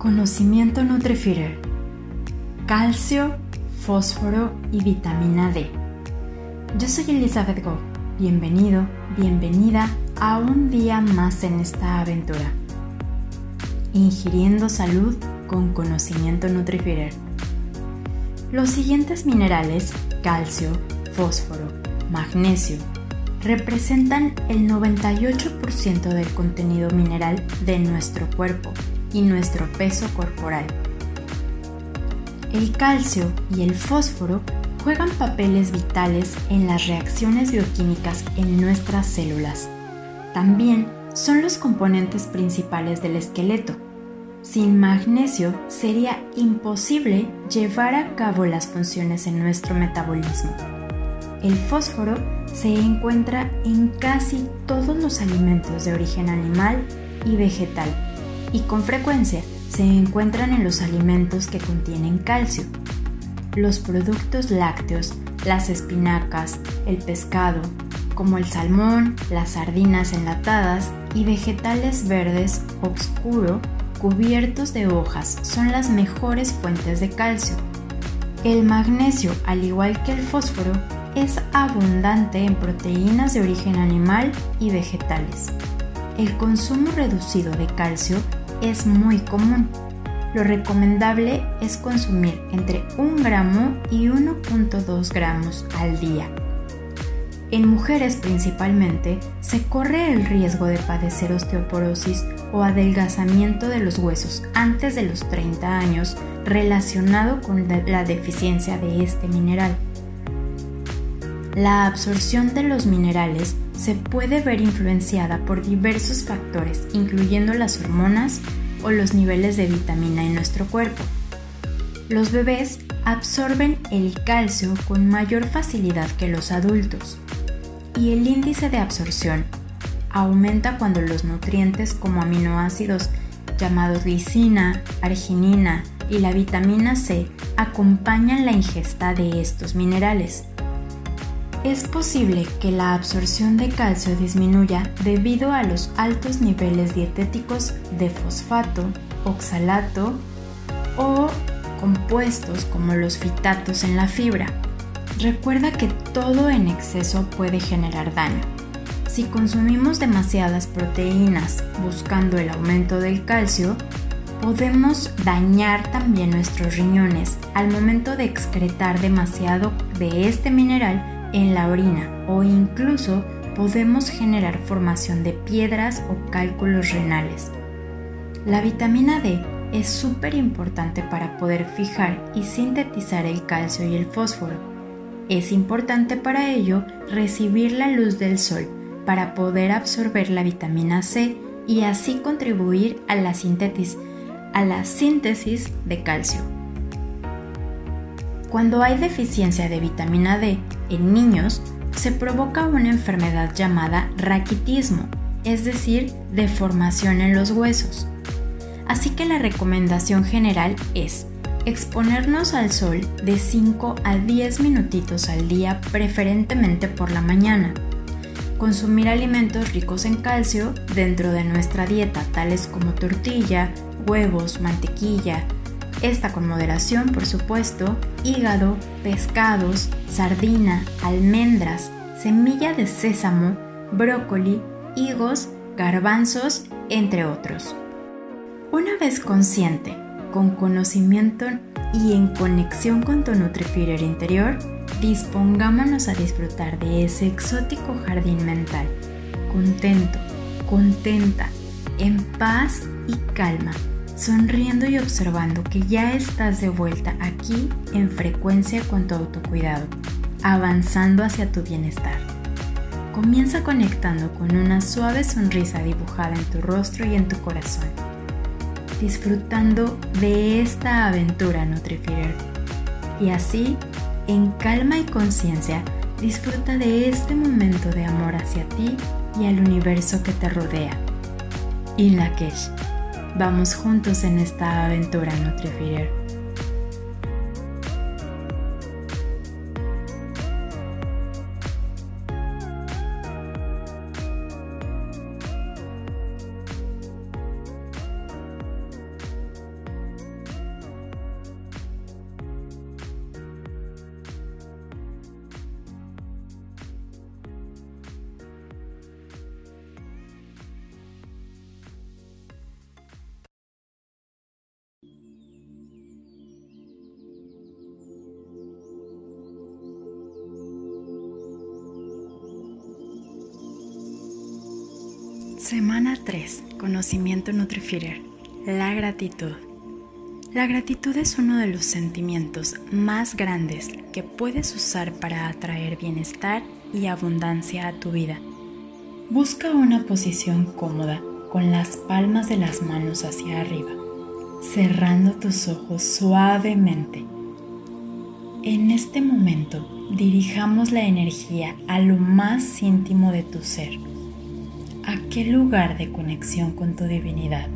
Conocimiento Nutrifier. Calcio, fósforo y vitamina D. Yo soy Elizabeth Go. Bienvenido, bienvenida a un día más en esta aventura. Ingiriendo salud con conocimiento Nutrifier. Los siguientes minerales, calcio, fósforo, magnesio, representan el 98% del contenido mineral de nuestro cuerpo y nuestro peso corporal. El calcio y el fósforo juegan papeles vitales en las reacciones bioquímicas en nuestras células. También son los componentes principales del esqueleto. Sin magnesio sería imposible llevar a cabo las funciones en nuestro metabolismo. El fósforo se encuentra en casi todos los alimentos de origen animal y vegetal y con frecuencia se encuentran en los alimentos que contienen calcio. Los productos lácteos, las espinacas, el pescado, como el salmón, las sardinas enlatadas y vegetales verdes oscuro cubiertos de hojas son las mejores fuentes de calcio. El magnesio, al igual que el fósforo, es abundante en proteínas de origen animal y vegetales. El consumo reducido de calcio es muy común. Lo recomendable es consumir entre 1 gramo y 1.2 gramos al día. En mujeres principalmente se corre el riesgo de padecer osteoporosis o adelgazamiento de los huesos antes de los 30 años relacionado con la deficiencia de este mineral. La absorción de los minerales se puede ver influenciada por diversos factores, incluyendo las hormonas o los niveles de vitamina en nuestro cuerpo. Los bebés absorben el calcio con mayor facilidad que los adultos y el índice de absorción aumenta cuando los nutrientes como aminoácidos llamados lisina, arginina y la vitamina C acompañan la ingesta de estos minerales. Es posible que la absorción de calcio disminuya debido a los altos niveles dietéticos de fosfato, oxalato o compuestos como los fitatos en la fibra. Recuerda que todo en exceso puede generar daño. Si consumimos demasiadas proteínas buscando el aumento del calcio, podemos dañar también nuestros riñones al momento de excretar demasiado de este mineral en la orina o incluso podemos generar formación de piedras o cálculos renales. La vitamina D es súper importante para poder fijar y sintetizar el calcio y el fósforo. Es importante para ello recibir la luz del sol para poder absorber la vitamina C y así contribuir a la síntesis, a la síntesis de calcio. Cuando hay deficiencia de vitamina D en niños, se provoca una enfermedad llamada raquitismo, es decir, deformación en los huesos. Así que la recomendación general es exponernos al sol de 5 a 10 minutitos al día, preferentemente por la mañana. Consumir alimentos ricos en calcio dentro de nuestra dieta, tales como tortilla, huevos, mantequilla, esta con moderación, por supuesto, hígado, pescados, sardina, almendras, semilla de sésamo, brócoli, higos, garbanzos, entre otros. Una vez consciente, con conocimiento y en conexión con tu Nutrifier interior, dispongámonos a disfrutar de ese exótico jardín mental, contento, contenta, en paz y calma sonriendo y observando que ya estás de vuelta aquí en frecuencia con tu autocuidado, avanzando hacia tu bienestar. Comienza conectando con una suave sonrisa dibujada en tu rostro y en tu corazón, disfrutando de esta aventura Nutrifier. Y así, en calma y conciencia, disfruta de este momento de amor hacia ti y al universo que te rodea. In Lakesh Vamos juntos en esta aventura Nutrifier. Semana 3. Conocimiento Nutrifier. La gratitud. La gratitud es uno de los sentimientos más grandes que puedes usar para atraer bienestar y abundancia a tu vida. Busca una posición cómoda con las palmas de las manos hacia arriba, cerrando tus ojos suavemente. En este momento dirijamos la energía a lo más íntimo de tu ser, aquel lugar de conexión con tu divinidad.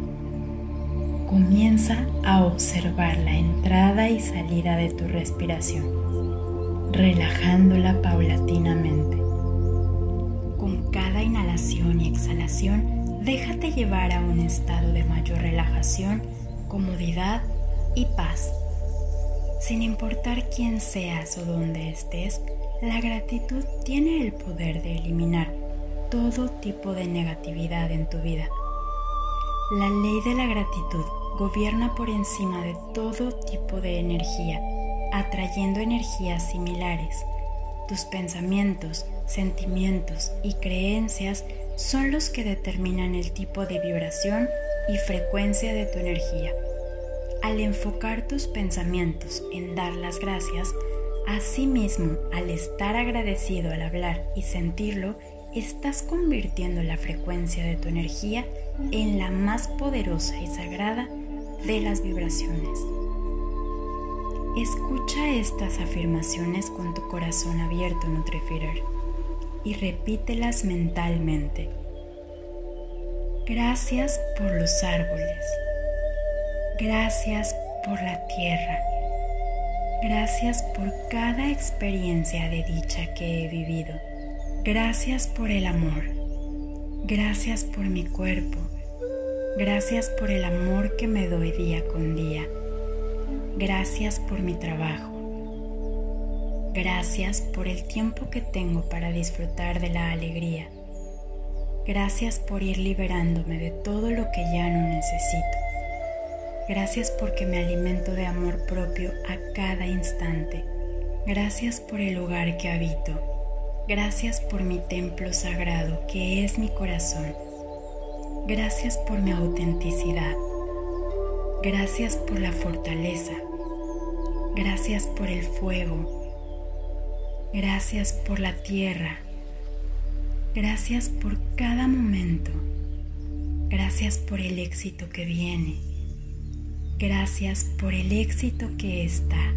Comienza a observar la entrada y salida de tu respiración, relajándola paulatinamente. Con cada inhalación y exhalación, déjate llevar a un estado de mayor relajación, comodidad y paz. Sin importar quién seas o dónde estés, la gratitud tiene el poder de eliminar todo tipo de negatividad en tu vida. La ley de la gratitud gobierna por encima de todo tipo de energía, atrayendo energías similares. Tus pensamientos, sentimientos y creencias son los que determinan el tipo de vibración y frecuencia de tu energía. Al enfocar tus pensamientos en dar las gracias, asimismo al estar agradecido al hablar y sentirlo, estás convirtiendo la frecuencia de tu energía en la más poderosa y sagrada de las vibraciones. Escucha estas afirmaciones con tu corazón abierto, Nutrifier, y repítelas mentalmente. Gracias por los árboles. Gracias por la tierra. Gracias por cada experiencia de dicha que he vivido. Gracias por el amor. Gracias por mi cuerpo. Gracias por el amor que me doy día con día. Gracias por mi trabajo. Gracias por el tiempo que tengo para disfrutar de la alegría. Gracias por ir liberándome de todo lo que ya no necesito. Gracias porque me alimento de amor propio a cada instante. Gracias por el lugar que habito. Gracias por mi templo sagrado que es mi corazón. Gracias por mi autenticidad. Gracias por la fortaleza. Gracias por el fuego. Gracias por la tierra. Gracias por cada momento. Gracias por el éxito que viene. Gracias por el éxito que está.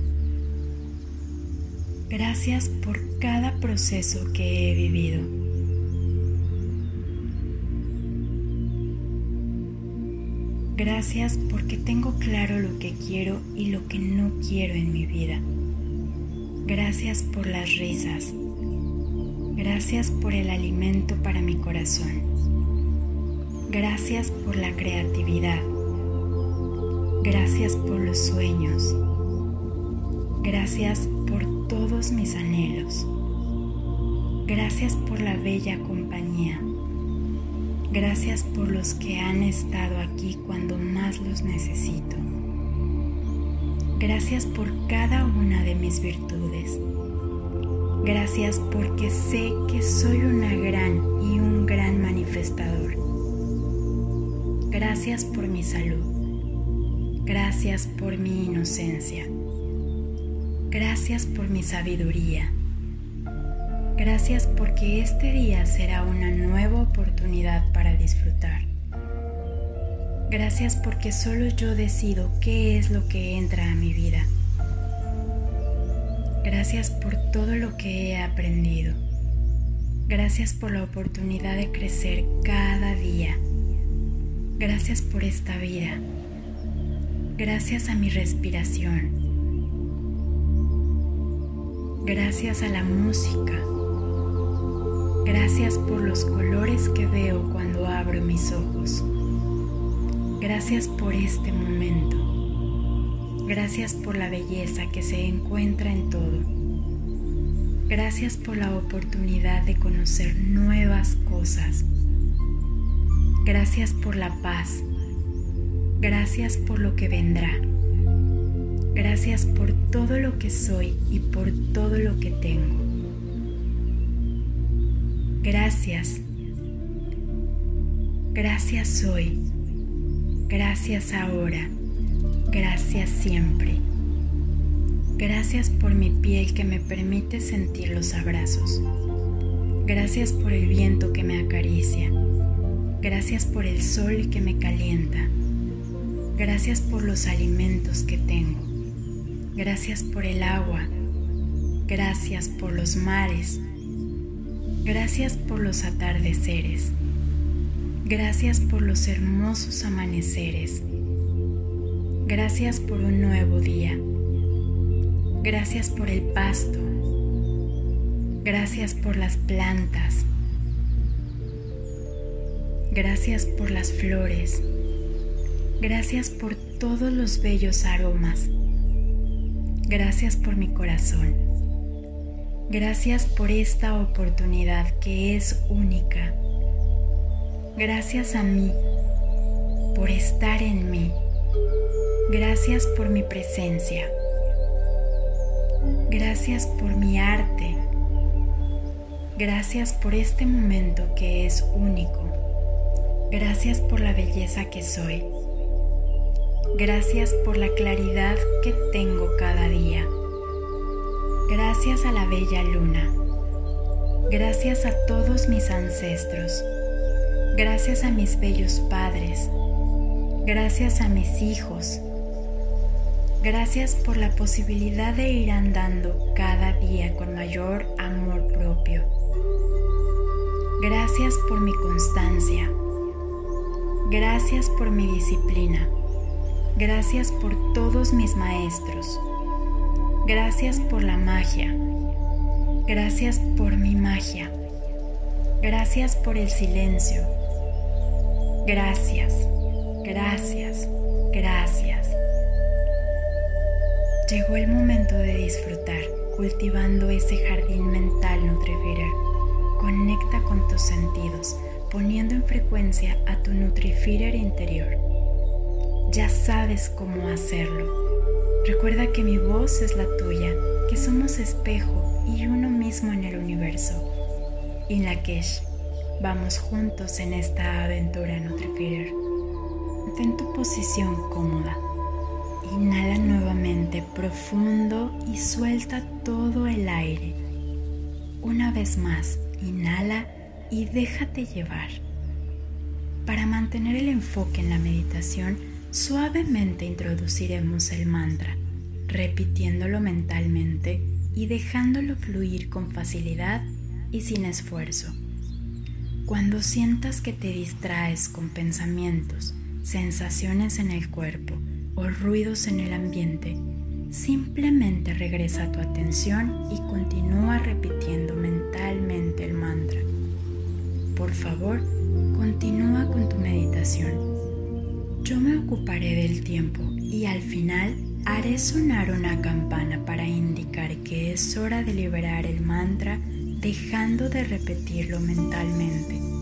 Gracias por cada proceso que he vivido. Gracias porque tengo claro lo que quiero y lo que no quiero en mi vida. Gracias por las risas. Gracias por el alimento para mi corazón. Gracias por la creatividad. Gracias por los sueños. Gracias todos mis anhelos. Gracias por la bella compañía. Gracias por los que han estado aquí cuando más los necesito. Gracias por cada una de mis virtudes. Gracias porque sé que soy una gran y un gran manifestador. Gracias por mi salud. Gracias por mi inocencia. Gracias por mi sabiduría. Gracias porque este día será una nueva oportunidad para disfrutar. Gracias porque solo yo decido qué es lo que entra a mi vida. Gracias por todo lo que he aprendido. Gracias por la oportunidad de crecer cada día. Gracias por esta vida gracias a mi respiración, gracias a la música, gracias por los colores que veo cuando abro mis ojos, gracias por este momento, gracias por la belleza que se encuentra en todo, gracias por la oportunidad de conocer nuevas cosas, gracias por la paz. Gracias por lo que vendrá. Gracias por todo lo que soy y por todo lo que tengo. Gracias. Gracias hoy. Gracias ahora. Gracias siempre. Gracias por mi piel que me permite sentir los abrazos. Gracias por el viento que me acaricia. Gracias por el sol que me calienta. Gracias por los alimentos que tengo. Gracias por el agua. Gracias por los mares. Gracias por los atardeceres. Gracias por los hermosos amaneceres. Gracias por un nuevo día. Gracias por el pasto. Gracias por las plantas. Gracias por las flores. Gracias por todos los bellos aromas. Gracias por mi corazón. Gracias por esta oportunidad que es única. Gracias a mí por estar en mí. Gracias por mi presencia. Gracias por mi arte. Gracias por este momento que es único. Gracias por la belleza que soy. Gracias por la claridad que tengo cada día. Gracias a la bella luna. Gracias a todos mis ancestros. Gracias a mis bellos padres. Gracias a mis hijos. Gracias por la posibilidad de ir andando cada día con mayor amor propio. Gracias por mi constancia. Gracias por mi disciplina. Gracias por todos mis maestros. Gracias por la magia. Gracias por mi magia. Gracias por el silencio. Gracias, gracias, gracias. Llegó el momento de disfrutar cultivando ese jardín mental Nutrifier. Conecta con tus sentidos, poniendo en frecuencia a tu Nutrifier interior. Ya sabes cómo hacerlo. Recuerda que mi voz es la tuya, que somos espejo y uno mismo en el universo. Y Lakesh, vamos juntos en esta aventura Nutrifier. Ten tu posición cómoda Inhala nuevamente profundo y suelta todo el aire. Una vez más, inhala y déjate llevar. Para mantener el enfoque en la meditación, suavemente introduciremos el mantra, repitiéndolo mentalmente y dejándolo fluir con facilidad y sin esfuerzo. Cuando sientas que te distraes con pensamientos, sensaciones en el cuerpo, o ruidos en el ambiente, simplemente regresa tu atención y continúa repitiendo mentalmente el mantra. Por favor, continúa con tu meditación. Yo me ocuparé del tiempo y al final haré sonar una campana para indicar que es hora de liberar el mantra dejando de repetirlo mentalmente.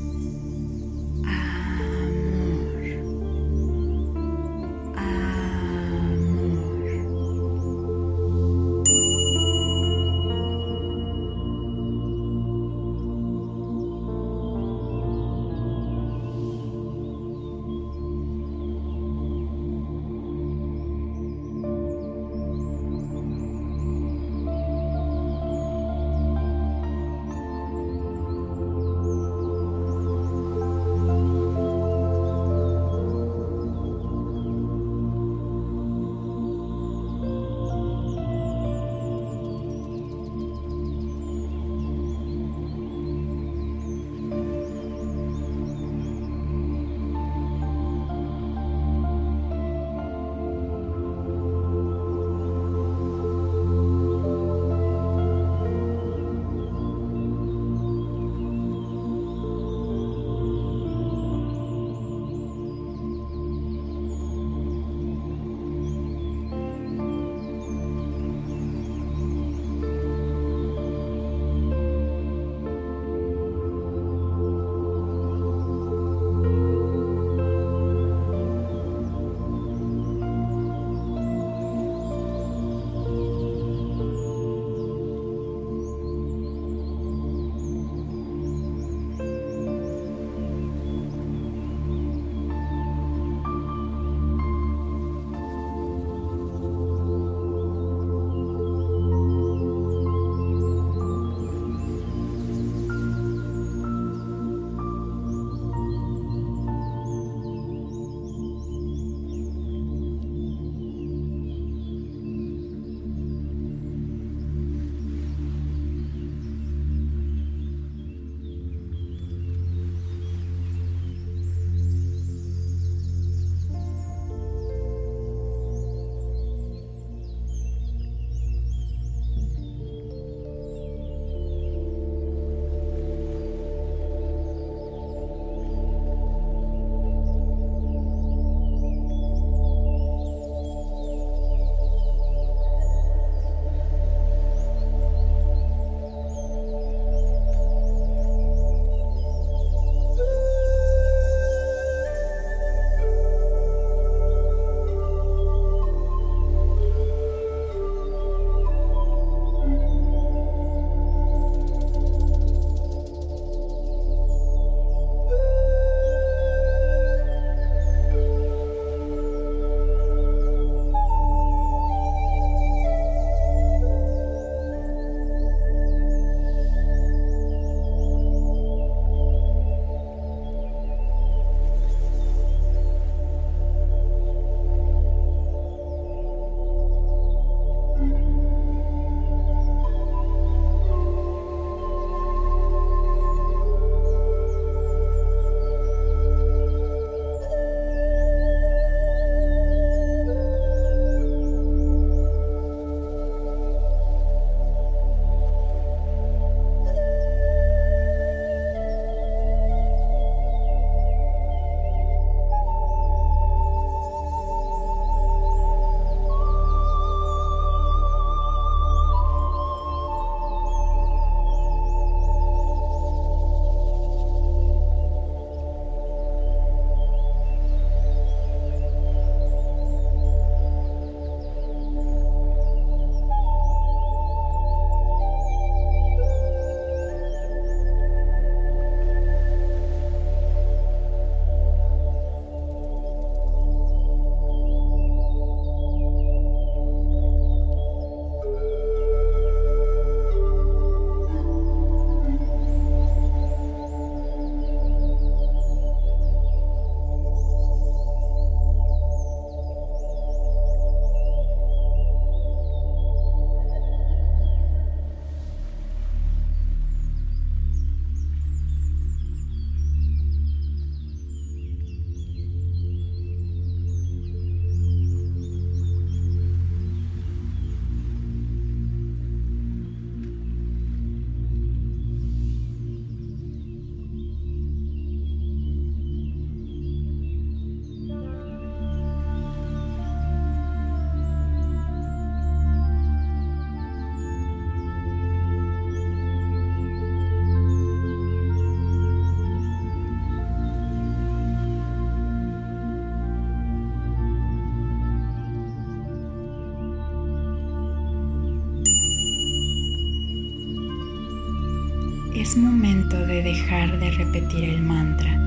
Momento de dejar de repetir el mantra.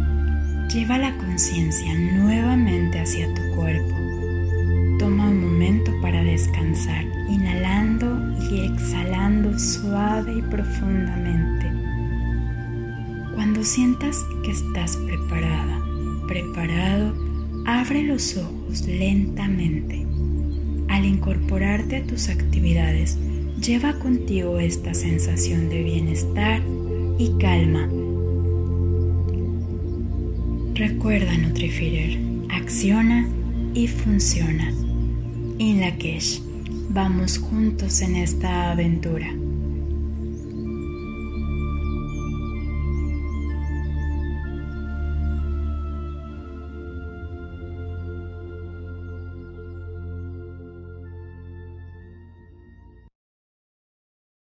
Lleva la conciencia nuevamente hacia tu cuerpo. Toma un momento para descansar, inhalando y exhalando suave y profundamente. Cuando sientas que estás preparada, preparado, abre los ojos lentamente. Al incorporarte a tus actividades, lleva contigo esta sensación de bienestar y calma. Recuerda Nutrifeeder, acciona y funciona. In Lakesh, vamos juntos en esta aventura.